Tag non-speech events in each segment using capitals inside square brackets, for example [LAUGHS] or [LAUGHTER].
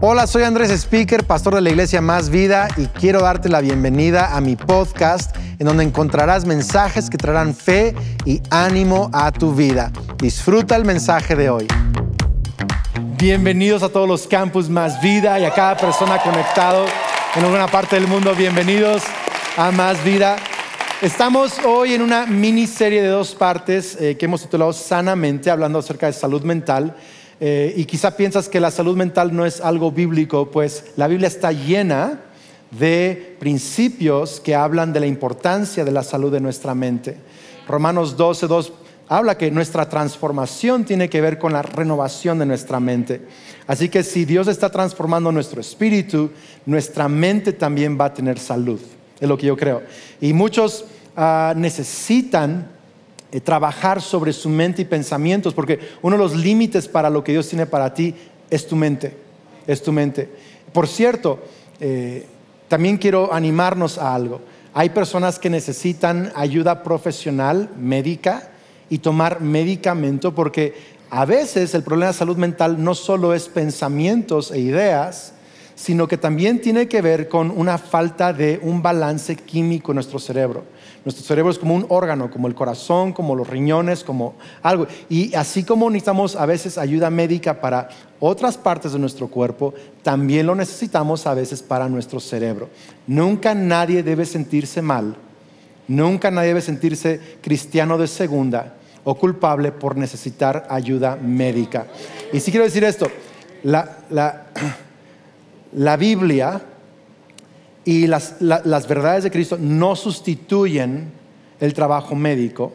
Hola, soy Andrés Speaker, pastor de la iglesia Más Vida y quiero darte la bienvenida a mi podcast en donde encontrarás mensajes que traerán fe y ánimo a tu vida. Disfruta el mensaje de hoy. Bienvenidos a todos los campus Más Vida y a cada persona conectado en alguna parte del mundo. Bienvenidos a Más Vida. Estamos hoy en una miniserie de dos partes eh, que hemos titulado Sanamente, hablando acerca de salud mental. Eh, y quizá piensas que la salud mental no es algo bíblico, pues la Biblia está llena de principios que hablan de la importancia de la salud de nuestra mente. Romanos 12, 2 habla que nuestra transformación tiene que ver con la renovación de nuestra mente. Así que si Dios está transformando nuestro espíritu, nuestra mente también va a tener salud, es lo que yo creo. Y muchos ah, necesitan eh, trabajar sobre su mente y pensamientos, porque uno de los límites para lo que Dios tiene para ti es tu mente, es tu mente. Por cierto, eh, también quiero animarnos a algo. Hay personas que necesitan ayuda profesional, médica, y tomar medicamento, porque a veces el problema de salud mental no solo es pensamientos e ideas, sino que también tiene que ver con una falta de un balance químico en nuestro cerebro. Nuestro cerebro es como un órgano, como el corazón, como los riñones, como algo. Y así como necesitamos a veces ayuda médica para otras partes de nuestro cuerpo, también lo necesitamos a veces para nuestro cerebro. Nunca nadie debe sentirse mal, nunca nadie debe sentirse cristiano de segunda o culpable por necesitar ayuda médica. Y si quiero decir esto, la, la [CLEARS THROAT] Biblia y las, verdades de Cristo no sustituyen el trabajo médico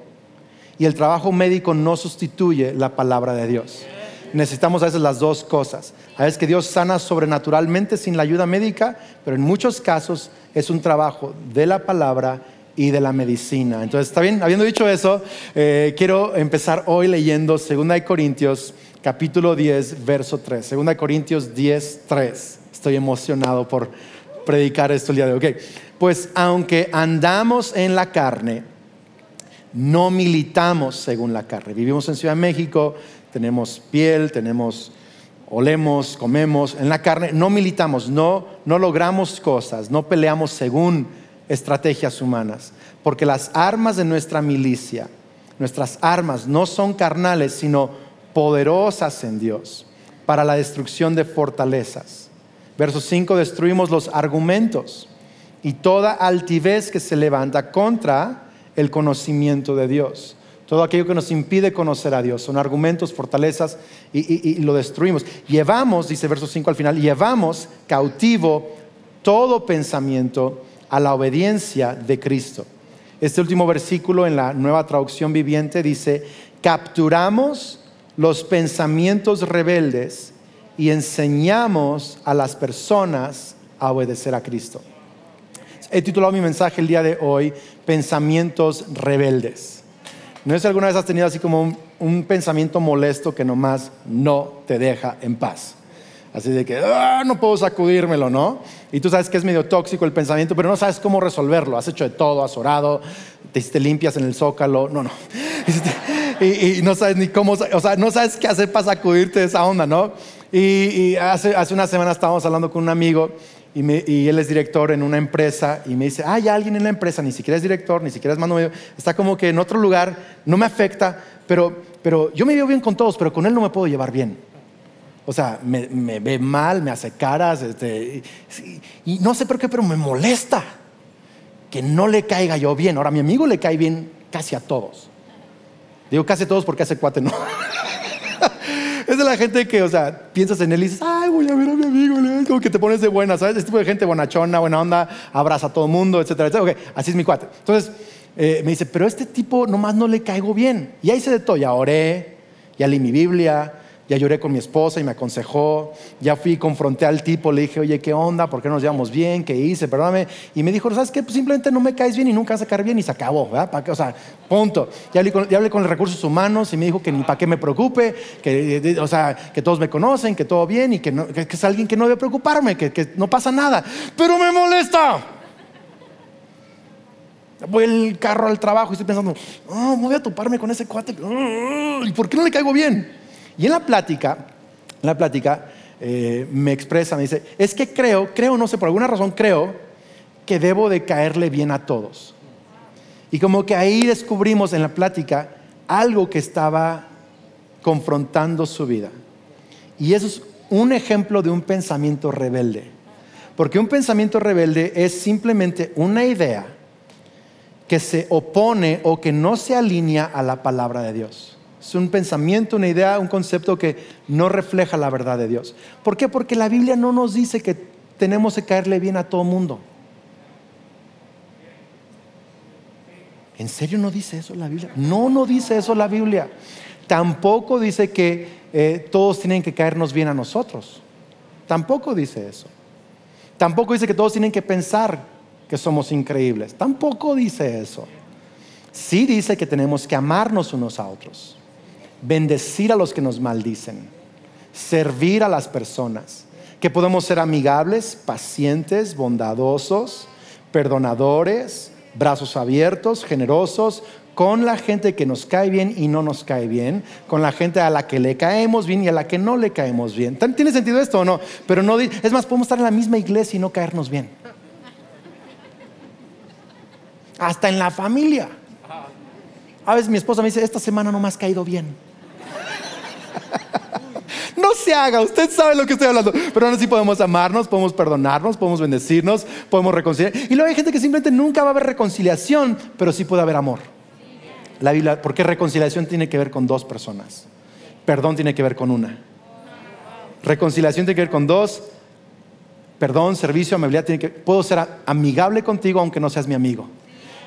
y el trabajo médico no sustituye la palabra de Dios. Necesitamos a veces las dos cosas. A veces que Dios sana sobrenaturalmente sin la ayuda médica, pero en muchos casos es un trabajo de la palabra y de la medicina. Entonces, ¿está bien? Habiendo dicho eso, eh, quiero empezar hoy leyendo 2 Corintios capítulo 10, verso 3. 2 Corintios 10, 3. Estoy emocionado por predicar esto el día de hoy. Okay. Pues aunque andamos en la carne, no militamos según la carne. Vivimos en Ciudad de México, tenemos piel, tenemos, olemos, comemos. En la carne no militamos, no, no logramos cosas, no peleamos según estrategias humanas. Porque las armas de nuestra milicia, nuestras armas no son carnales, sino poderosas en Dios para la destrucción de fortalezas Verso 5, destruimos los argumentos y toda altivez que se levanta contra el conocimiento de Dios. Todo aquello que nos impide conocer a Dios. Son argumentos, fortalezas y, lo destruimos. Llevamos, dice verso 5 al final, llevamos cautivo todo pensamiento a la obediencia de Cristo. Este último versículo en la nueva traducción viviente dice, capturamos los pensamientos rebeldes y enseñamos a las personas a obedecer a Cristo. He titulado mi mensaje el día de hoy, Pensamientos rebeldes. ¿No es alguna vez has tenido así como un, pensamiento molesto que nomás no te deja en paz? Así de que ah, no puedo sacudírmelo, ¿no? Y tú sabes que es medio tóxico el pensamiento, pero no sabes cómo resolverlo. Has hecho de todo, has orado, te, te limpias en el zócalo, no, no. [LAUGHS] Y, y, no sabes ni cómo, o sea, no sabes qué hacer para sacudirte de esa onda, ¿no? Y, hace, una semana estábamos hablando con un amigo y, él es director en una empresa y me dice, hay alguien en la empresa, ni siquiera es director, ni siquiera es mando medio, está como que en otro lugar, no me afecta, pero, pero yo me veo bien con todos, pero con él no me puedo llevar bien. O sea, me, ve mal, me hace caras, este, y, no sé por qué, pero me molesta que no le caiga yo bien. Ahora, mi amigo le cae bien casi a todos. Digo casi a todos porque hace cuate no. [LAUGHS] es de la gente que, o sea, piensas en él y dices, ay, voy a ver a mi amigo, como que te pones de buena, ¿sabes? Este tipo de gente bonachona, buena onda, abraza a todo el mundo, etcétera, etcétera. Ok, así es mi cuate. Entonces, eh, me dice, pero este tipo nomás no le caigo bien. Y ahí se de todo, ya oré, ya leí mi Biblia, ya lloré con mi esposa y me aconsejó, ya fui confronté al tipo, le dije, oye, ¿qué onda? ¿Por qué nos llevamos bien? ¿Qué hice? Perdóname. Y me dijo, ¿sabes qué? Pues simplemente no me caes bien y nunca vas a caer bien y se acabó, ¿verdad? O sea, punto. Ya hablé, con, ya hablé con los recursos humanos y me dijo que ni para qué me preocupe, que, o sea, que todos me conocen, que todo bien y que, es alguien que no debe preocuparme, que, no pasa nada. Pero me molesta voy el carro al trabajo y estoy pensando, oh, voy a toparme con ese cuate. ¿Y por qué no le caigo bien? Y en la plática, en la plática, eh, me expresa, me dice, es que creo, creo, no sé, por alguna razón creo que debo de caerle bien a todos. Y como que ahí descubrimos en la plática algo que estaba confrontando su vida. Y eso es un ejemplo de un pensamiento rebelde. Porque un pensamiento rebelde es simplemente una idea que se opone o que no se alinea a la palabra de Dios. Es un pensamiento, una idea, un concepto que no refleja la verdad de Dios. ¿Por qué? Porque la Biblia no nos dice que tenemos que caerle bien a todo mundo. ¿En serio no dice eso la Biblia? No, no dice eso la Biblia. Tampoco dice que eh, todos tienen que caernos bien a nosotros. Tampoco dice eso. Tampoco dice que todos tienen que pensar que somos increíbles. Tampoco dice eso. Sí dice que tenemos que amarnos unos a otros, bendecir a los que nos maldicen, servir a las personas, que podemos ser amigables, pacientes, bondadosos, perdonadores, brazos abiertos, generosos, con la gente que nos cae bien y no nos cae bien, con la gente a la que le caemos bien y a la que no le caemos bien. ¿Tiene sentido esto o no? Pero no, es más, podemos estar en la misma iglesia y no caernos bien. Hasta en la familia. A veces mi esposa me dice, esta semana no me has caído bien. [LAUGHS] No se haga, usted sabe lo que estoy hablando. Pero aún así podemos amarnos, podemos perdonarnos, podemos bendecirnos, podemos reconciliar. Y luego hay gente que simplemente nunca va a haber reconciliación, pero sí puede haber amor. La Biblia, porque reconciliación tiene que ver con dos personas. Perdón tiene que ver con una. Reconciliación tiene que ver con dos. Perdón, servicio, amabilidad tiene que puedo ser amigable contigo aunque no seas mi amigo.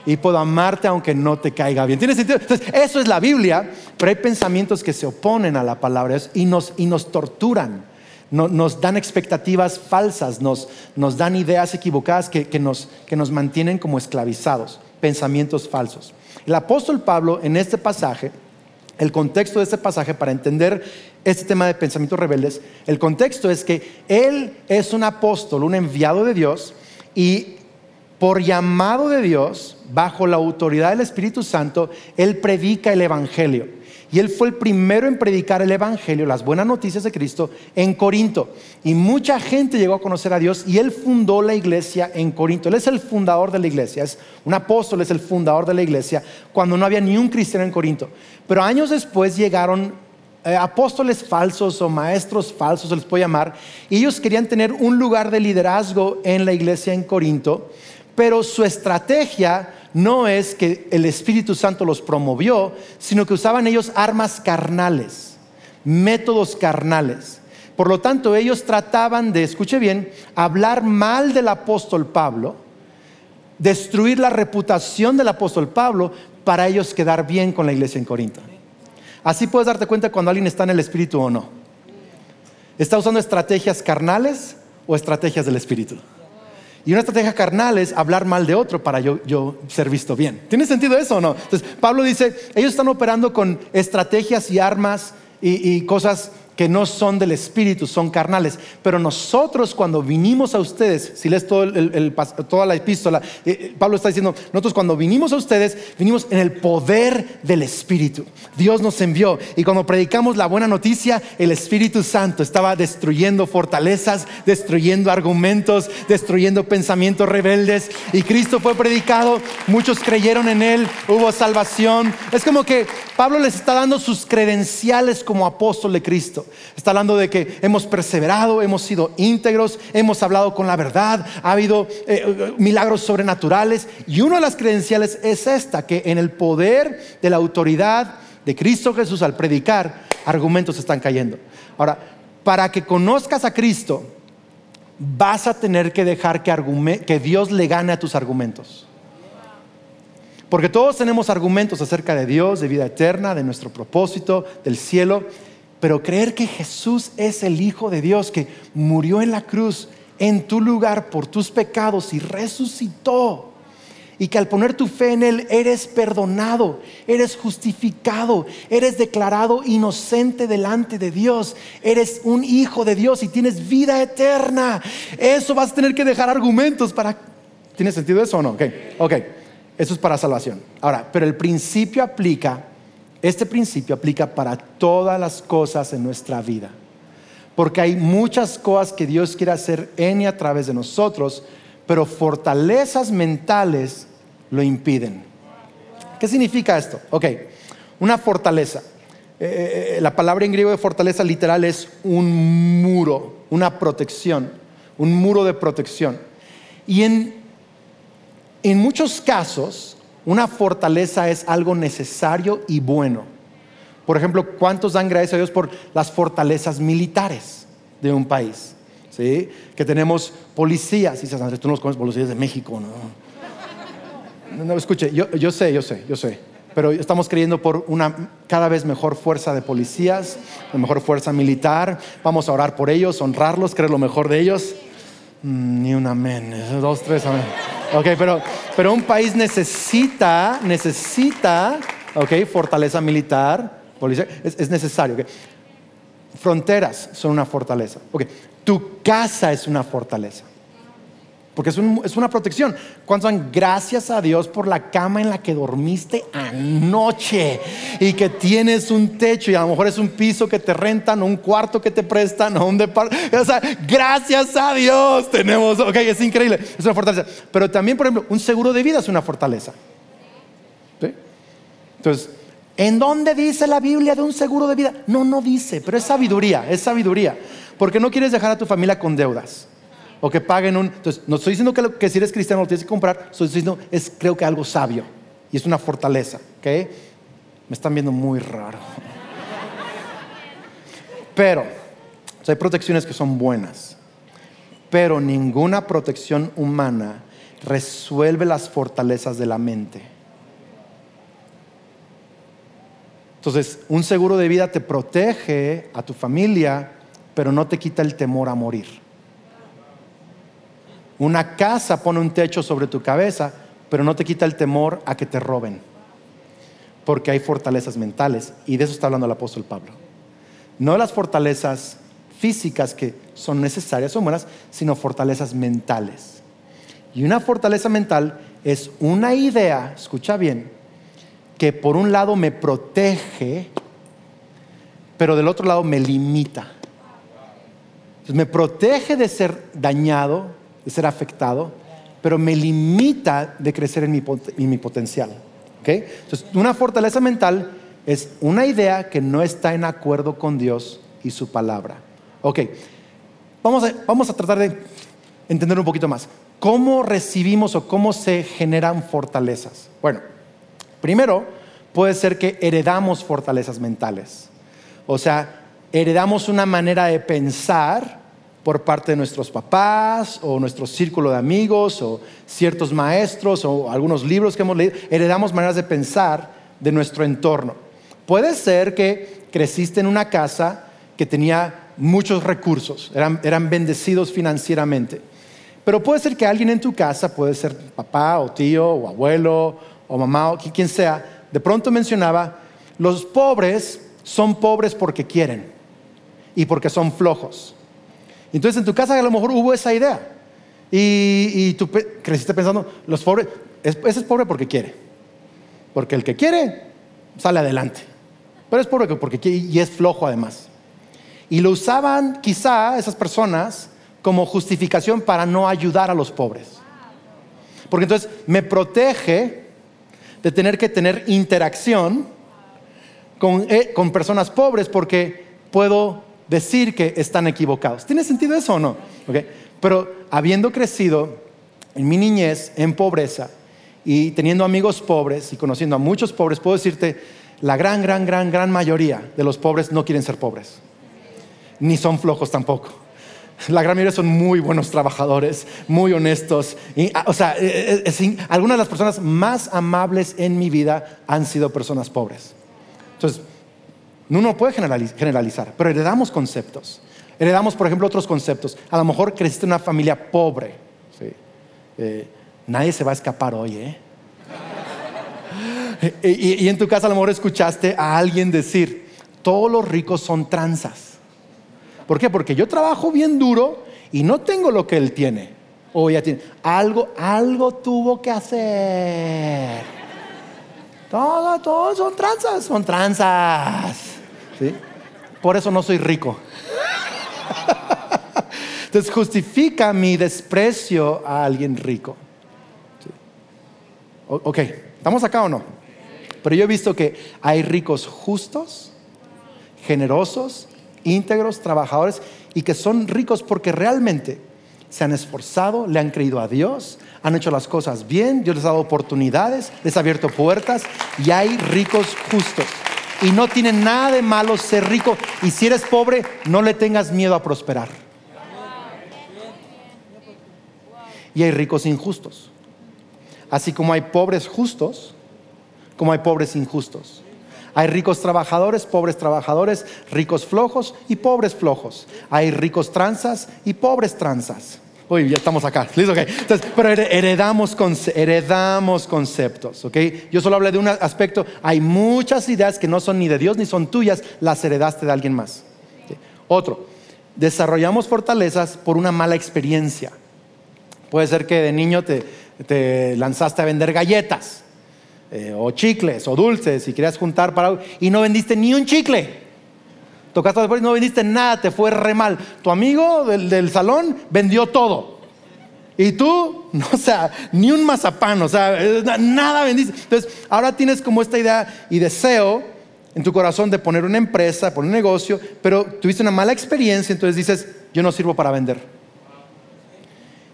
Y puedo amarte aunque no te caiga bien. ¿Tiene sentido? Entonces, eso es la Biblia, pero hay pensamientos que se oponen a la palabra y nos, y nos torturan. nos dan expectativas falsas, nos, nos dan ideas equivocadas que, que, nos, que nos mantienen como esclavizados, pensamientos falsos. El apóstol Pablo en este pasaje, el contexto de este pasaje para entender este tema de pensamientos rebeldes, el contexto es que él es un apóstol, un enviado de Dios y por llamado de Dios, bajo la autoridad del Espíritu Santo, él predica el Evangelio. Y él fue el primero en predicar el Evangelio, las buenas noticias de Cristo, en Corinto. Y mucha gente llegó a conocer a Dios y él fundó la iglesia en Corinto. Él es el fundador de la iglesia, es un apóstol, es el fundador de la iglesia, cuando no había ni un cristiano en Corinto. Pero años después llegaron eh, apóstoles falsos o maestros falsos, se les puede llamar, y ellos querían tener un lugar de liderazgo en la iglesia en Corinto, pero su estrategia no es que el Espíritu Santo los promovió, sino que usaban ellos armas carnales, métodos carnales. Por lo tanto, ellos trataban de, escuche bien, hablar mal del apóstol Pablo, destruir la reputación del apóstol Pablo para ellos quedar bien con la iglesia en Corinto. Así puedes darte cuenta cuando alguien está en el Espíritu o no. ¿Está usando estrategias carnales o estrategias del Espíritu? Y una estrategia carnal es hablar mal de otro para yo, ser visto bien. ¿Tiene sentido eso o no? Entonces, Pablo dice, ellos están operando con estrategias y armas y cosas que no son del Espíritu, son carnales. Pero nosotros cuando vinimos a ustedes, si lees todo toda la epístola, eh, eh, Pablo está diciendo, nosotros cuando vinimos a ustedes, vinimos en el poder del Espíritu. Dios nos envió y cuando predicamos la buena noticia, el Espíritu Santo estaba destruyendo fortalezas, destruyendo argumentos, destruyendo pensamientos rebeldes y Cristo fue predicado, muchos creyeron en Él, hubo salvación. Es como que Pablo les está dando sus credenciales como apóstol de Cristo. Está hablando de que hemos perseverado, hemos sido íntegros, hemos hablado con la verdad, ha habido eh, eh, milagros sobrenaturales. Y una de las credenciales es esta, que en el poder de la autoridad de Cristo Jesús al predicar, argumentos están cayendo. Ahora, para que conozcas a Cristo, vas a tener que dejar que, que Dios le gane a tus argumentos. Porque todos tenemos argumentos acerca de Dios, de vida eterna, de nuestro propósito, del cielo. Pero creer que Jesús es el Hijo de Dios que murió en la cruz en tu lugar por tus pecados y resucitó. Y que al poner tu fe en Él eres perdonado, eres justificado, eres declarado inocente delante de Dios, eres un hijo de Dios y tienes vida eterna. Eso vas a tener que dejar argumentos para... ¿Tiene sentido eso o no? Ok, ok. Eso es para salvación. Ahora, pero el principio aplica este principio aplica para todas las cosas en nuestra vida. Porque hay muchas cosas que Dios quiere hacer en y a través de nosotros, pero fortalezas mentales lo impiden. ¿Qué significa esto? Ok, una fortaleza. Eh, eh, eh, la palabra en griego de fortaleza literal es un muro, una protección, un muro de protección. Y en, en muchos casos, una fortaleza es algo necesario y bueno. Por ejemplo, ¿cuántos dan gracias a Dios por las fortalezas militares de un país? ¿Sí? Que tenemos policías. Y Andrés, tú no los conoces policías de México, ¿no? No, escuche, yo, yo sé, yo sé, yo sé pero estamos creyendo por una cada vez mejor fuerza de policías, una mejor fuerza militar. Vamos a orar por ellos, honrarlos, creer lo mejor de ellos. Mm, ni un amén, dos, tres amén. Ok, pero, pero un país necesita, necesita, ok, fortaleza militar, policía, es, necesario. Fronteras son una fortaleza. Ok, tu casa es una fortaleza. Porque es, una protección. ¿Cuántos dan gracias a Dios por la cama en la que dormiste anoche? Y que tienes un techo y a lo mejor es un piso que te rentan o un cuarto que te prestan o un departamento. O sea, gracias a Dios tenemos. Ok, es increíble. Es una fortaleza. Pero también, por ejemplo, un seguro de vida es una fortaleza. Entonces, ¿en dónde dice la Biblia de un seguro de vida? No, no dice, pero es sabiduría, es sabiduría. Porque no quieres dejar a tu familia con deudas o que paguen un... Entonces, no estoy diciendo que, si eres cristiano lo tienes que comprar, estoy diciendo es creo que algo sabio y es una fortaleza, ¿ok? Me están viendo muy raro. Pero, hay protecciones que son buenas, pero ninguna protección humana resuelve las fortalezas de la mente. Entonces, un seguro de vida te protege a tu familia, pero no te quita el temor a morir. Una casa pone un techo sobre tu cabeza, pero no te quita el temor a que te roben. Porque hay fortalezas mentales. Y de eso está hablando el apóstol Pablo. No las fortalezas físicas que son necesarias, son buenas, sino fortalezas mentales. Y una fortaleza mental es una idea, escucha bien, que por un lado me protege, pero del otro lado me limita. me protege de ser dañado, de ser afectado, pero me limita de crecer en mi, potencial. Entonces, una fortaleza mental es una idea que no está en acuerdo con Dios y su palabra. Ok, vamos a, vamos a tratar de entender un poquito más. ¿Cómo recibimos o cómo se generan fortalezas? Bueno, primero puede ser que heredamos fortalezas mentales. O sea, heredamos una manera de pensar por parte de nuestros papás o nuestro círculo de amigos o ciertos maestros o algunos libros que hemos leído, heredamos maneras de pensar de nuestro entorno. Puede ser que creciste en una casa que tenía muchos recursos, eran, eran bendecidos financieramente, pero puede ser que alguien en tu casa, puede ser papá o tío o abuelo o mamá o quien sea, de pronto mencionaba, los pobres son pobres porque quieren y porque son flojos. Entonces en tu casa a lo mejor hubo esa idea. Y, tú creciste pensando, los pobres, ese es pobre porque quiere. Porque el que quiere sale adelante. Pero es pobre porque quiere y es flojo además. Y lo usaban quizá esas personas como justificación para no ayudar a los pobres. Porque entonces me protege de tener que tener interacción con, eh, con personas pobres porque puedo decir que están equivocados. ¿Tiene sentido eso o no? Pero habiendo crecido en mi niñez en pobreza y teniendo amigos pobres y conociendo a muchos pobres, puedo decirte, la gran, gran, gran, gran mayoría de los pobres no quieren ser pobres, ni son flojos tampoco. La gran mayoría son muy buenos trabajadores, muy honestos. Y, o sea, eh, eh, algunas de las personas más amables en mi vida han sido personas pobres. Entonces, no puede generalizar, pero heredamos conceptos. Heredamos, por ejemplo, otros conceptos. A lo mejor creciste en una familia pobre. Eh, nadie se va a escapar hoy, ¿eh? [LAUGHS] y, y, en tu casa a lo mejor escuchaste a alguien decir, todos los ricos son tranzas. ¿Por qué? Porque yo trabajo bien duro y no tengo lo que él tiene. O ella tiene. Algo, algo tuvo que hacer. Todos, todos son tranzas, son tranzas. Por eso no soy rico. Entonces justifica mi desprecio a alguien rico. Ok, ¿estamos acá o no? Pero yo he visto que hay ricos justos, generosos, íntegros, trabajadores, y que son ricos porque realmente se han esforzado, le han creído a Dios, han hecho las cosas bien, Dios les ha dado oportunidades, les ha abierto puertas, y hay ricos justos. Y no tiene nada de malo ser rico, y si eres pobre, no le tengas miedo a prosperar. Y hay ricos injustos. Así como hay pobres justos, como hay pobres injustos. Hay ricos trabajadores, pobres trabajadores, ricos flojos y pobres flojos. Hay ricos tranzas y pobres tranzas. Uy, ya estamos acá. ¿Listo? Entonces, pero heredamos, heredamos conceptos. ¿okay? Yo solo hablé de un aspecto. Hay muchas ideas que no son ni de Dios ni son tuyas, las heredaste de alguien más. Otro, desarrollamos fortalezas por una mala experiencia. Puede ser que de niño te, lanzaste a vender galletas, eh, o chicles, o dulces, y querías juntar para... y no vendiste ni un chicle. Tocaste y no vendiste nada, te fue re mal. Tu amigo del, salón vendió todo. Y tú, [LAUGHS] no, o sea, ni un mazapán, o sea, nada vendiste. Entonces, ahora tienes como esta idea y deseo en tu corazón de poner una empresa, poner un negocio, pero tuviste una mala experiencia, entonces dices, yo no sirvo para vender.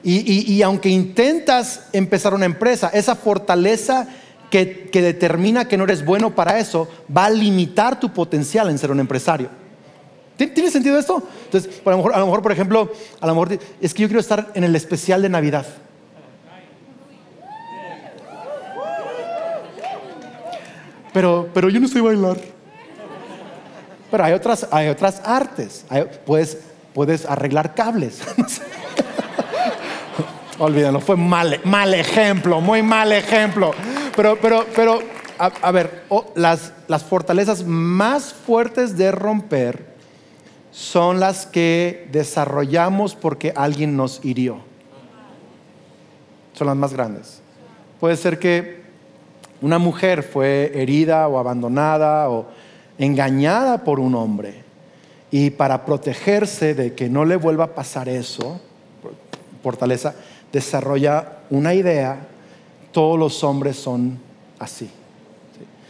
Y, aunque intentas empezar una empresa, esa fortaleza que, determina que no eres bueno para eso va a limitar tu potencial en ser un empresario. ¿Tiene sentido esto? Entonces, a lo, mejor, a lo mejor, por ejemplo, a lo mejor es que yo quiero estar en el especial de Navidad. Pero, pero yo no sé bailar. Pero hay otras, hay otras artes. puedes, puedes arreglar cables. [LAUGHS] Olvídenlo, fue mal, mal ejemplo, muy mal ejemplo. Pero, pero, pero, a, ver, las, las fortalezas más fuertes de romper son las que desarrollamos porque alguien nos hirió. Son las más grandes. Puede ser que una mujer fue herida o abandonada o engañada por un hombre y para protegerse de que no le vuelva a pasar eso, fortaleza, desarrolla una idea, todos los hombres son así.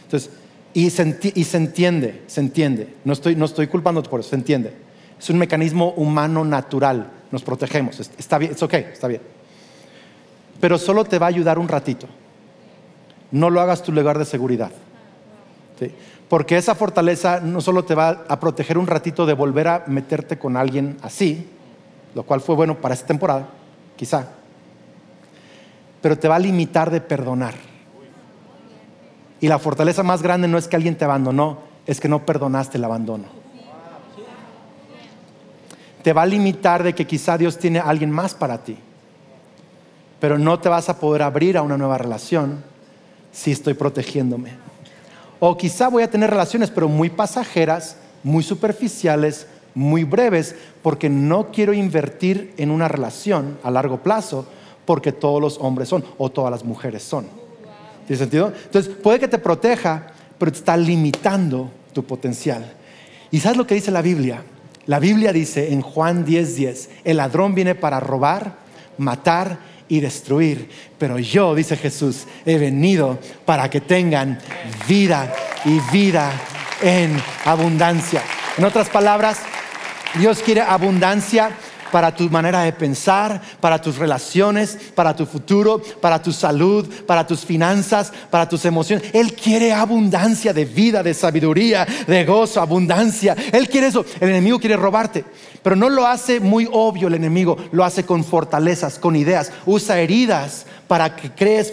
Entonces, y se, entiende, se entiende. No estoy, no estoy culpándote por eso, se entiende. Es un mecanismo humano natural, nos protegemos, está bien, es ok, está bien. Pero solo te va a ayudar un ratito. No lo hagas tu lugar de seguridad. Porque esa fortaleza no solo te va a proteger un ratito de volver a meterte con alguien así, lo cual fue bueno para esta temporada, quizá, pero te va a limitar de perdonar. Y la fortaleza más grande no es que alguien te abandonó, es que no perdonaste el abandono. Te va a limitar de que quizá Dios tiene alguien más para ti, pero no te vas a poder abrir a una nueva relación si estoy protegiéndome. O quizá voy a tener relaciones, pero muy pasajeras, muy superficiales, muy breves, porque no quiero invertir en una relación a largo plazo porque todos los hombres son o todas las mujeres son. ¿Tiene sentido? Entonces, puede que te proteja, pero te está limitando tu potencial. ¿Y sabes lo que dice la Biblia? La Biblia dice en Juan 10:10, 10, el ladrón viene para robar, matar y destruir, pero yo, dice Jesús, he venido para que tengan vida y vida en abundancia. En otras palabras, Dios quiere abundancia para tu manera de pensar, para tus relaciones, para tu futuro, para tu salud, para tus finanzas, para tus emociones. Él quiere abundancia de vida, de sabiduría, de gozo, abundancia. Él quiere eso. El enemigo quiere robarte, pero no lo hace muy obvio el enemigo, lo hace con fortalezas, con ideas. Usa heridas para que crees,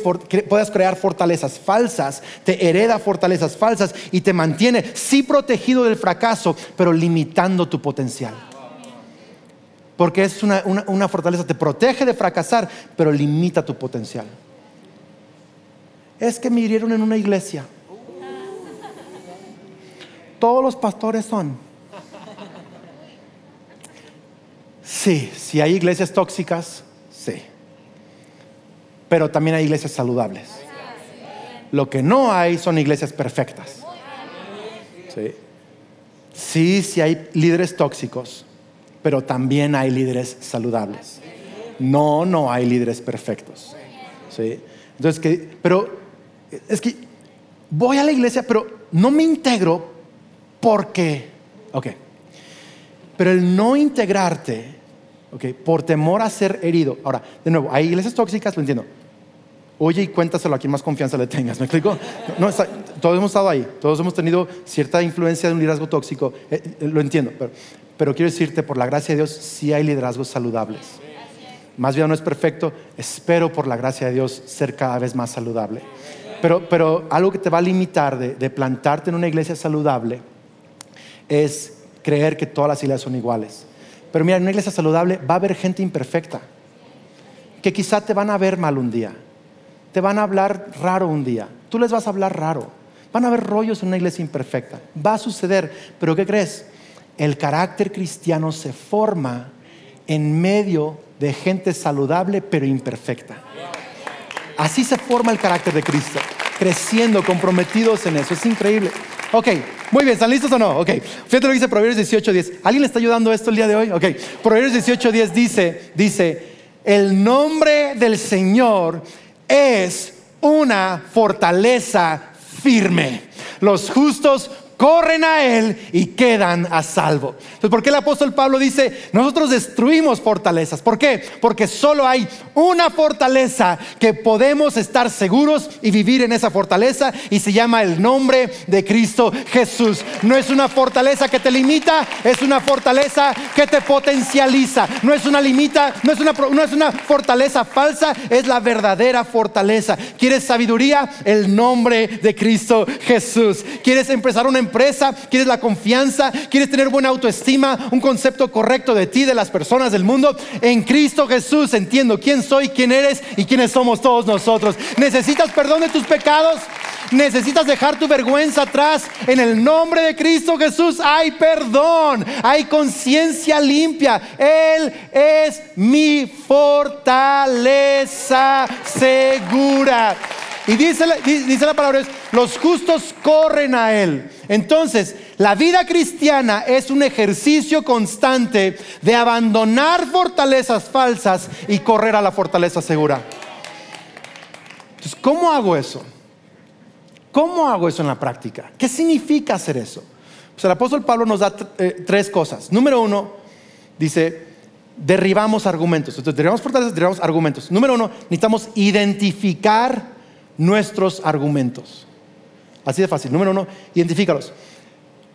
puedas crear fortalezas falsas, te hereda fortalezas falsas y te mantiene sí protegido del fracaso, pero limitando tu potencial porque es una, fortaleza, te protege de fracasar, pero limita tu potencial. Es que me hirieron en una iglesia. Todos los pastores son. Sí, si hay iglesias tóxicas, sí. Pero también hay iglesias saludables. Lo que no hay son iglesias perfectas. Sí, sí, sí hay líderes tóxicos, pero también hay líderes saludables. No, no hay líderes perfectos. ¿sí? Entonces, que, pero es que voy a la iglesia, pero no me integro porque, ok, pero el no integrarte, ok, por temor a ser herido. Ahora, de nuevo, hay iglesias tóxicas, lo entiendo. Oye y cuéntaselo a quien más confianza le tengas. ¿Me explico? No, todos hemos estado ahí, todos hemos tenido cierta influencia de un liderazgo tóxico, eh, eh, lo entiendo, pero, quiero decirte, por la gracia de Dios, sí hay liderazgos saludables. Más bien no es perfecto, espero por la gracia de Dios ser cada vez más saludable. Pero, pero algo que te va a limitar de, de plantarte en una iglesia saludable es creer que todas las iglesias son iguales. Pero mira, en una iglesia saludable va a haber gente imperfecta, que quizá te van a ver mal un día, te van a hablar raro un día, tú les vas a hablar raro, van a haber rollos en una iglesia imperfecta, va a suceder, pero ¿qué crees? El carácter cristiano se forma en medio de gente saludable pero imperfecta. Así se forma el carácter de Cristo, creciendo, comprometidos en eso. Es increíble. Ok, muy bien, ¿están listos o no? Ok, fíjate lo que dice Proverbios 18.10. ¿Alguien le está ayudando esto el día de hoy? Ok, Proverbios 18.10 dice, dice, el nombre del Señor es una fortaleza firme. Los justos corren a Él y quedan a salvo. Entonces, ¿por qué el apóstol Pablo dice, nosotros destruimos fortalezas? ¿Por qué? Porque solo hay una fortaleza que podemos estar seguros y vivir en esa fortaleza y se llama el nombre de Cristo Jesús. No es una fortaleza que te limita, es una fortaleza que te potencializa. No es una limita, no es una, no es una fortaleza falsa, es la verdadera fortaleza. ¿Quieres sabiduría? El nombre de Cristo Jesús. ¿Quieres empezar una ¿Quieres la confianza? ¿Quieres tener buena autoestima? Un concepto correcto de ti, de las personas del mundo. En Cristo Jesús entiendo quién soy, quién eres y quiénes somos todos nosotros. ¿Necesitas perdón de tus pecados? Necesitas dejar tu vergüenza atrás. En el nombre de Cristo Jesús hay perdón, hay conciencia limpia. Él es mi fortaleza segura. Y dice, la palabra, los justos corren a Él. Entonces, la vida cristiana es un ejercicio constante de abandonar fortalezas falsas y correr a la fortaleza segura. Entonces, ¿cómo hago eso? ¿Cómo hago eso en la práctica? ¿Qué significa hacer eso? Pues el apóstol Pablo nos da eh, tres cosas. Número uno, dice, derribamos argumentos. Entonces, derribamos fortalezas, derribamos argumentos. Número uno, necesitamos identificar nuestros argumentos. Así de fácil. Número uno, identifícalos.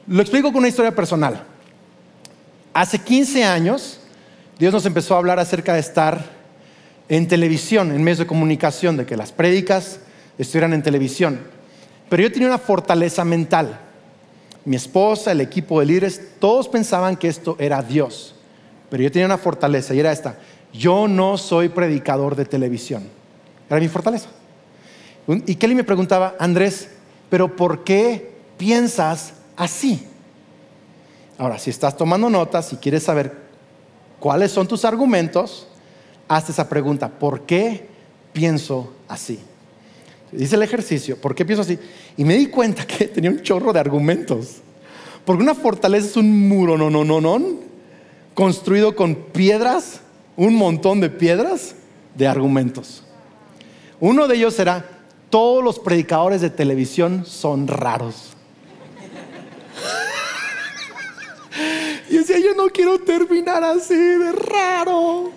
Lo explico con una historia personal. Hace 15 años, Dios nos empezó a hablar acerca de estar en televisión, en medios de comunicación, de que las prédicas estuvieran en televisión. Pero yo tenía una fortaleza mental. Mi esposa, el equipo de líderes, todos pensaban que esto era Dios. Pero yo tenía una fortaleza y era esta. Yo no soy predicador de televisión. Era mi fortaleza. Y Kelly me preguntaba, Andrés, pero ¿por qué piensas así? Ahora, si estás tomando notas y quieres saber cuáles son tus argumentos, hazte esa pregunta, ¿por qué pienso así? Dice el ejercicio, ¿por qué pienso así? Y me di cuenta que [LAUGHS] tenía un chorro de argumentos. Porque una fortaleza es un muro, no, no, no, no, construido con piedras, un montón de piedras de argumentos. Uno de ellos será, todos los predicadores de televisión son raros. Y decía, yo no quiero terminar así de raro.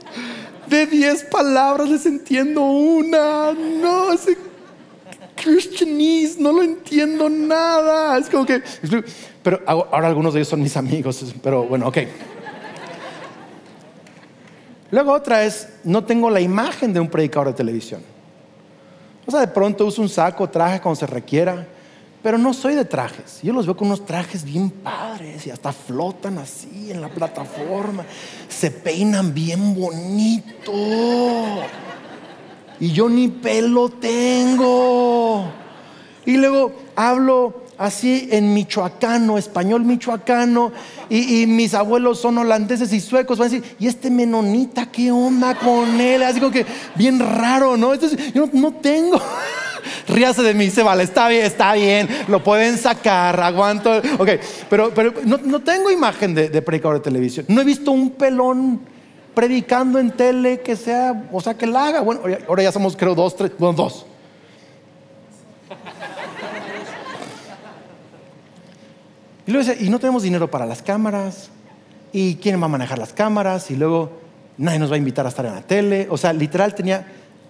De diez palabras les entiendo una. No, ese Christianese, no lo entiendo nada. Es como que. Pero ahora algunos de ellos son mis amigos, pero bueno, ok. Luego otra es, no tengo la imagen de un predicador de televisión. O sea, de pronto uso un saco, traje cuando se requiera, pero no soy de trajes. Yo los veo con unos trajes bien padres y hasta flotan así en la plataforma. Se peinan bien bonito. Y yo ni pelo tengo. Y luego hablo así en michoacano, español michoacano, y, mis abuelos son holandeses y suecos, van a decir, ¿y este menonita qué onda con él? Así como que bien raro, ¿no? Entonces, yo no, tengo, [LAUGHS] ríase de mí, se vale, está bien, está bien, lo pueden sacar, aguanto. Ok, pero, pero no, tengo imagen de, de predicador de televisión. No he visto un pelón predicando en tele que sea, o sea, que la haga. Bueno, ahora ya somos, creo, dos, tres, bueno, dos. Y luego dice, y no tenemos dinero para las cámaras, y quién va a manejar las cámaras, y luego nadie nos va a invitar a estar en la tele. O sea, literal tenía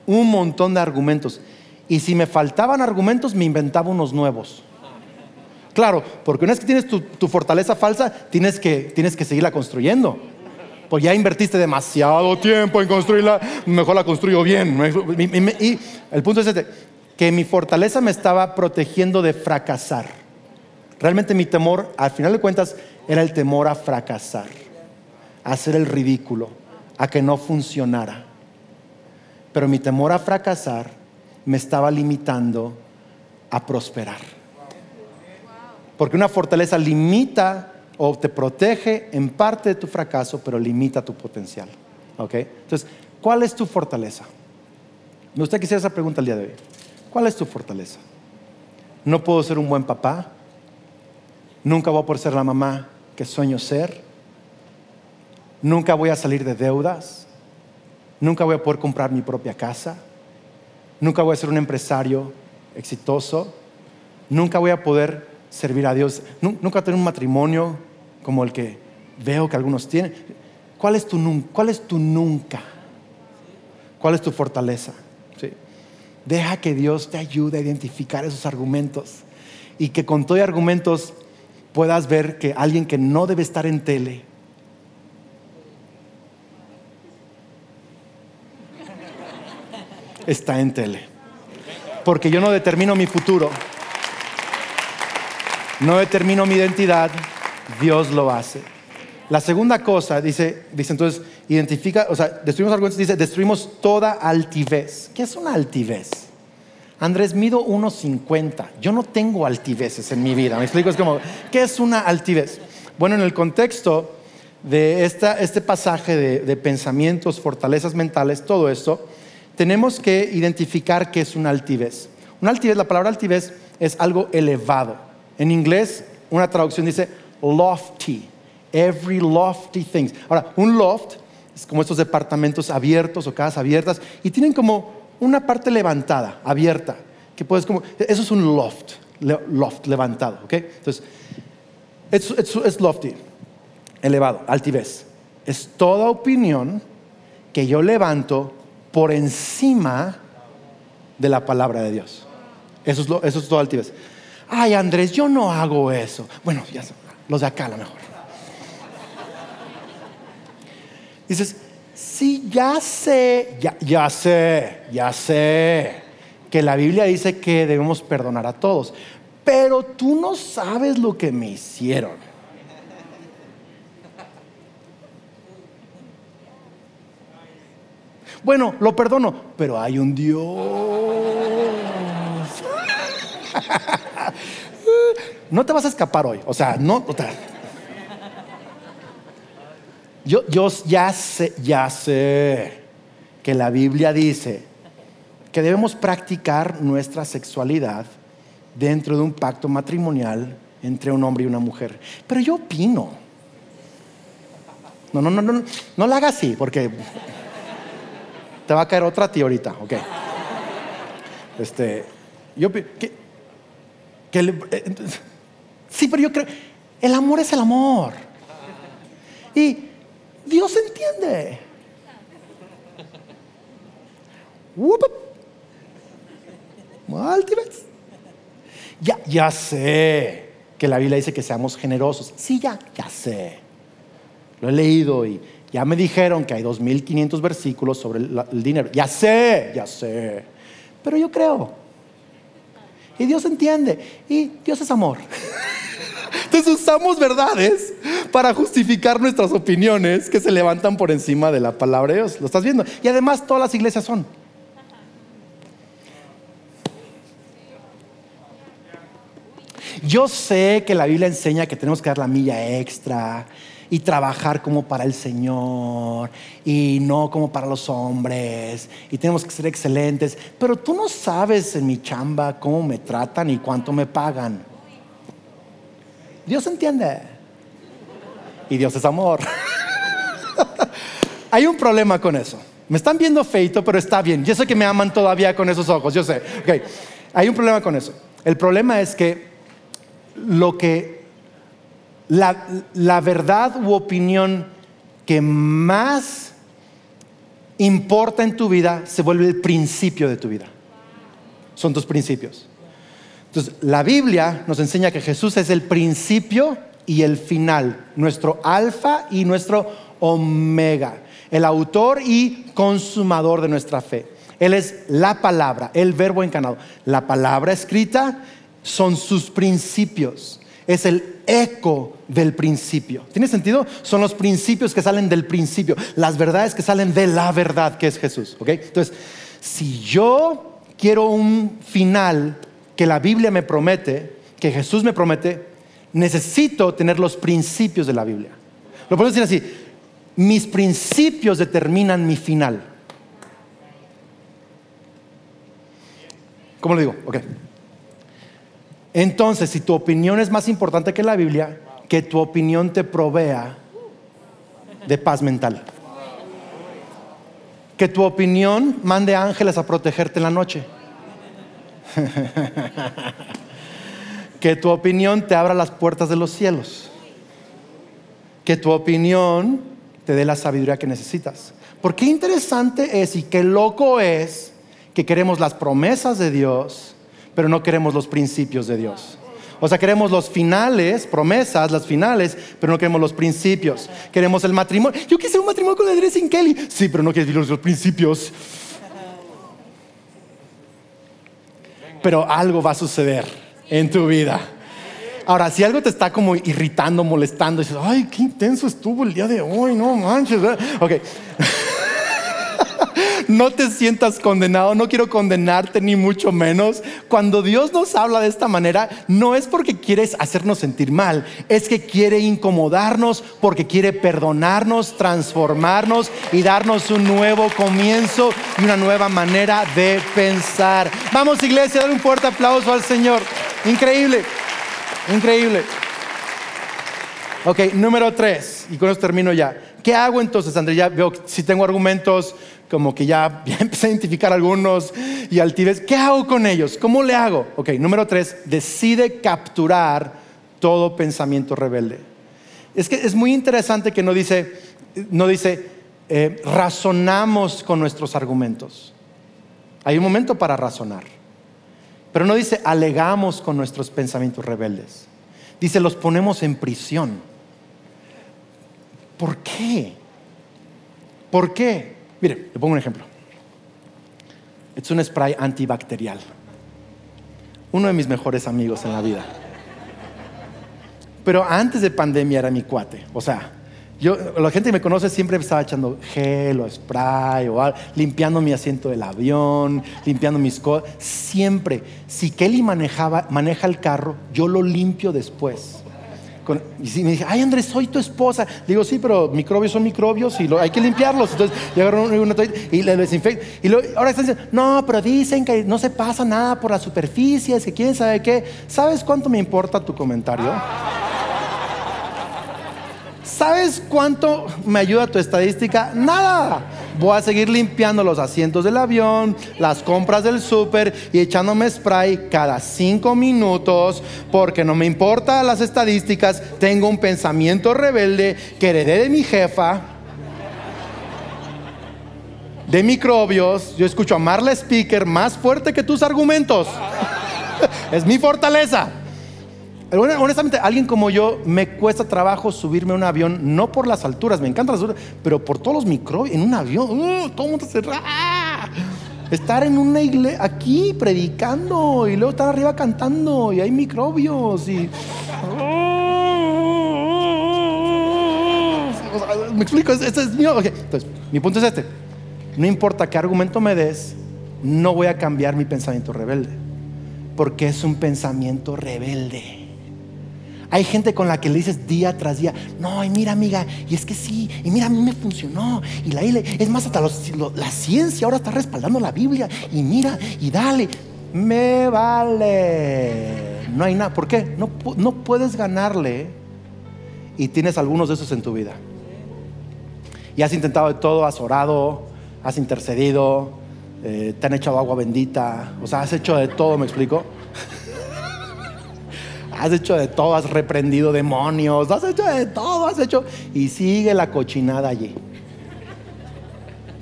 un montón de argumentos. Y si me faltaban argumentos, me inventaba unos nuevos. Claro, porque una vez que tienes tu, fortaleza falsa, tienes que, tienes que seguirla construyendo. Pues ya invertiste demasiado tiempo en construirla, mejor la construyo bien. Y el punto es este, que mi fortaleza me estaba protegiendo de fracasar. Realmente mi temor, al final de cuentas, era el temor a fracasar, a hacer el ridículo, a que no funcionara. Pero mi temor a fracasar me estaba limitando a prosperar. Porque una fortaleza limita o te protege en parte de tu fracaso, pero limita tu potencial. Entonces, ¿cuál es tu fortaleza? Me gustaría que hiciera esa pregunta el día de hoy. ¿Cuál es tu fortaleza? No puedo ser un buen papá, Nunca voy a poder ser la mamá que sueño ser. Nunca voy a salir de deudas. Nunca voy a poder comprar mi propia casa. Nunca voy a ser un empresario exitoso. Nunca voy a poder servir a Dios. Nunca tener un matrimonio como el que veo que algunos tienen. ¿Cuál es tu, nunca? ¿Cuál es tu fortaleza? Deja que Dios te ayude a identificar esos argumentos y que con todo argumentos puedas ver que alguien que no debe estar en tele está en tele. Porque yo no determino mi futuro, no determino mi identidad, Dios lo hace. La segunda cosa, dice, dice entonces, identifica, o sea, destruimos argumentos, dice, destruimos toda altivez. ¿Qué es una altivez? Andrés, mido 1,50. Yo no tengo altiveces en mi vida. Me explico, es como, ¿qué es una altivez? Bueno, en el contexto de este pasaje de, pensamientos, fortalezas mentales, todo esto, tenemos que identificar qué es una altivez. Una altivez, la palabra altivez es algo elevado. En inglés, una traducción dice lofty, every lofty thing. Ahora, un loft es como estos departamentos abiertos o casas abiertas y tienen como una parte levantada, abierta, que puedes como, eso es un loft, loft levantado, ¿ok? Entonces, es, lofty, elevado, altivez. Es toda opinión que yo levanto por encima de la palabra de Dios. Eso es, lo, eso es todo altivez. Ay, Andrés, yo no hago eso. Bueno, ya los de acá a lo mejor. Dices, Sí, ya sé, ya, ya sé, ya sé que la Biblia dice que debemos perdonar a todos, pero tú no sabes lo que me hicieron. Bueno, lo perdono, pero hay un Dios. [LAUGHS] No te vas a escapar hoy, o sea, no. Yo, ya sé, ya sé que la Biblia dice que debemos practicar nuestra sexualidad dentro de un pacto matrimonial entre un hombre y una mujer. Pero yo opino. No, no, no, no, no la hagas así, porque te va a caer otra a ti ahorita, ok. Este, yo que, que eh, sí, pero yo creo, el amor es el amor. Y Dios entiende. Ya, ya sé que la Biblia dice que seamos generosos. Sí, ya, ya sé. Lo he leído y ya me dijeron que hay 2.500 versículos sobre el dinero. Ya sé, ya sé. Pero yo creo. Y Dios entiende. Y Dios es amor. [LAUGHS] Entonces usamos verdades para justificar nuestras opiniones que se levantan por encima de la palabra de Dios. ¿Lo estás viendo? Y además todas las iglesias son. Yo sé que la Biblia enseña que tenemos que dar la milla extra y trabajar como para el Señor y no como para los hombres y tenemos que ser excelentes, pero tú no sabes en mi chamba cómo me tratan y cuánto me pagan. Dios entiende. Y Dios es amor. Hay un problema con eso. Me están viendo feito, pero está bien. Yo sé que me aman todavía con esos ojos, yo sé. Okay. Hay un problema con eso. El problema es que lo que la, la verdad u opinión que más importa en tu vida se vuelve el principio de tu vida. Son tus principios. Entonces, la Biblia nos enseña que Jesús es el principio y el final, nuestro alfa y nuestro omega, el autor y consumador de nuestra fe. Él es la palabra, el verbo encarnado. La palabra escrita son sus principios. Es el eco del principio. ¿Tiene sentido? Son los principios que salen del principio, las verdades que salen de la verdad que es Jesús. Entonces, si yo quiero un final que la Biblia me promete, que Jesús me promete, necesito tener los principios de la Biblia. Lo puedo decir así, mis principios determinan mi final. ¿Cómo lo digo? Ok. Entonces, si tu opinión es más importante que la Biblia, que tu opinión te provea de paz mental. Que tu opinión mande ángeles a protegerte en la noche. [LAUGHS] que tu opinión te abra las puertas de los cielos. Que tu opinión te dé la sabiduría que necesitas. Porque interesante es y qué loco es que queremos las promesas de Dios, pero no queremos los principios de Dios. O sea, queremos los finales, promesas, las finales, pero no queremos los principios. Queremos el matrimonio. Yo quise un matrimonio con Andrés sin Kelly. Sí, pero no quieres vivir los principios. Pero algo va a suceder en tu vida. Ahora, si algo te está como irritando, molestando, dices, ay, qué intenso estuvo el día de hoy, no manches. Ok. [LAUGHS] no te sientas condenado, no quiero condenarte ni mucho menos. Cuando Dios nos habla de esta manera, no es porque quieres hacernos sentir mal, es que quiere incomodarnos, porque quiere perdonarnos, transformarnos y darnos un nuevo comienzo y una nueva manera de pensar. Vamos iglesia, dar un fuerte aplauso al Señor. Increíble, increíble. Ok, número tres, y con eso termino ya. ¿Qué hago entonces, André? Ya veo si tengo argumentos como que ya, [LAUGHS] empecé a identificar algunos y altivez. ¿Qué hago con ellos? ¿Cómo le hago? Ok, número tres, decide capturar todo pensamiento rebelde. Es que es muy interesante que no dice, no dice, eh, razonamos con nuestros argumentos. Hay un momento para razonar. Pero no dice, alegamos con nuestros pensamientos rebeldes. Dice, los ponemos en prisión. ¿Por qué? ¿Por qué? Mire, le pongo un ejemplo. Es un spray antibacterial. Uno de mis mejores amigos en la vida. Pero antes de pandemia era mi cuate. O sea, yo, la gente que me conoce siempre estaba echando gel o spray o limpiando mi asiento del avión, limpiando mis cosas. Siempre. Si Kelly maneja el carro, yo lo limpio después y me dije, ay Andrés, soy tu esposa. Digo, sí, pero microbios son microbios y hay que limpiarlos. Entonces llegaron una, y le desinfectan. Y ahora están diciendo, no, pero dicen que no se pasa nada por la superficie, es que quién sabe qué. ¿Sabes cuánto me importa tu comentario? ¿Sabes cuánto me ayuda tu estadística? Nada. Voy a seguir limpiando los asientos del avión, las compras del súper y echándome spray cada cinco minutos porque no me importa las estadísticas. Tengo un pensamiento rebelde que heredé de mi jefa de microbios. Yo escucho a Marla Speaker más fuerte que tus argumentos. [LAUGHS] es mi fortaleza. Honestamente, alguien como yo me cuesta trabajo subirme a un avión, no por las alturas, me encantan las alturas, pero por todos los microbios en un avión. Uh, todo el mundo se. ¡ah! Estar en una iglesia aquí predicando y luego estar arriba cantando y hay microbios y. ¿Me explico? Este es mío. Entonces, mi punto es este. No importa qué argumento me des, no voy a cambiar mi pensamiento rebelde. Porque es un pensamiento rebelde Hay gente con la que le dices día tras día, no, y mira amiga, y es que sí, y mira, a mí me funcionó, y la es más, hasta la ciencia ahora está respaldando la Biblia, y mira, y dale, me vale. No hay nada, ¿por qué? No, no puedes ganarle y tienes algunos de esos en tu vida. Y has intentado de todo, has orado, has intercedido, eh, te han echado agua bendita, o sea, has hecho de todo, ¿me explico? Has hecho de todo, has reprendido demonios, has hecho de todo, has hecho... Y sigue la cochinada allí.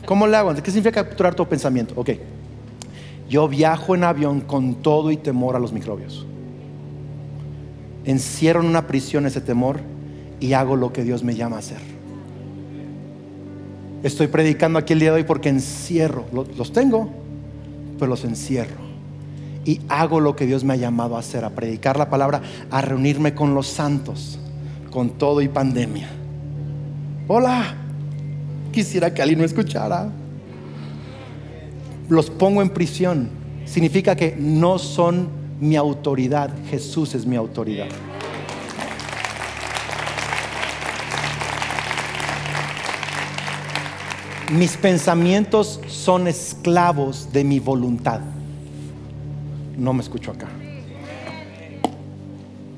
¿Cómo le hago? ¿Qué significa capturar tu pensamiento? Ok. Yo viajo en avión con todo y temor a los microbios. Encierro en una prisión ese temor y hago lo que Dios me llama a hacer. Estoy predicando aquí el día de hoy porque encierro, los tengo, pero los encierro y hago lo que Dios me ha llamado a hacer, a predicar la palabra, a reunirme con los santos, con todo y pandemia. Hola, quisiera que alguien me escuchara. Los pongo en prisión. Significa que no son mi autoridad, Jesús es mi autoridad. Mis pensamientos son esclavos de mi voluntad no me escucho acá.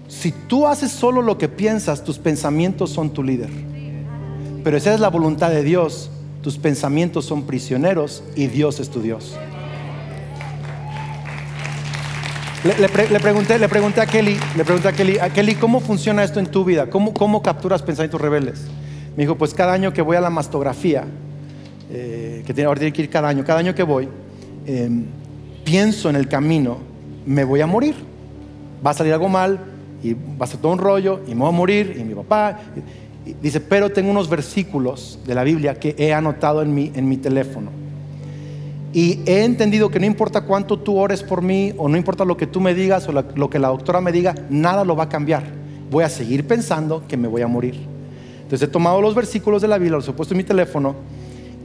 Si tú haces solo lo que piensas, tus pensamientos son tu líder. Pero esa es la voluntad de Dios. Tus pensamientos son prisioneros y Dios es tu Dios. Le, pregunté, le pregunté a Kelly, le pregunté a Kelly, a Kelly, ¿cómo funciona esto en tu vida? ¿Cómo, cómo capturas pensamientos rebeldes? Me dijo, pues cada año que voy a la mastografía, eh, que tiene, ahora tiene que ir cada año, cada año que voy, em, pienso en el camino me voy a morir. Va a salir algo mal y va a ser todo un rollo y me voy a morir y mi papá. dice, pero tengo unos versículos de la Biblia que he anotado en mi, en mi teléfono. Y he entendido que no importa cuánto tú ores por mí o no importa lo que tú me digas o lo que la doctora me diga, nada lo va a cambiar. Voy a seguir pensando que me voy a morir. Entonces he tomado los versículos de la Biblia, los he puesto en mi teléfono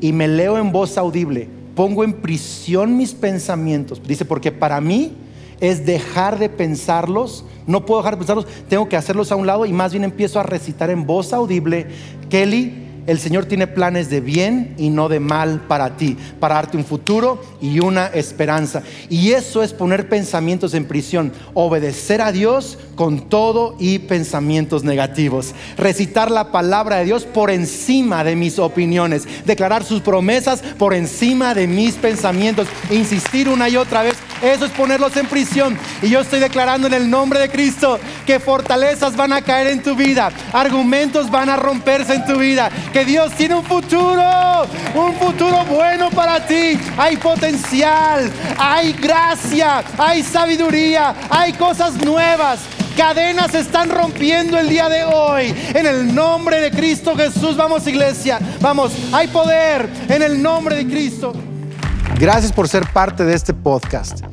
y me leo en voz audible. Pongo en prisión mis pensamientos. Dice, porque para mí es dejar de pensarlos. No puedo dejar de pensarlos, tengo que hacerlos a un lado y más bien empiezo a recitar en voz audible, Kelly, el Señor tiene planes de bien y no de mal para ti, para darte un futuro y una esperanza. Y eso es poner pensamientos en prisión, obedecer a Dios con todo y pensamientos negativos. Recitar la palabra de Dios por encima de mis opiniones, declarar sus promesas por encima de mis pensamientos, insistir una y otra vez. Eso es ponerlos en prisión. Y yo estoy declarando en el nombre de Cristo que fortalezas van a caer en tu vida, argumentos van a romperse en tu vida que Dios tiene un futuro, un futuro bueno para ti. Hay potencial, hay gracia, hay sabiduría, hay cosas nuevas. Cadenas se están rompiendo el día de hoy. En el nombre de Cristo Jesús, vamos iglesia, vamos, hay poder en el nombre de Cristo. Gracias por ser parte de este podcast.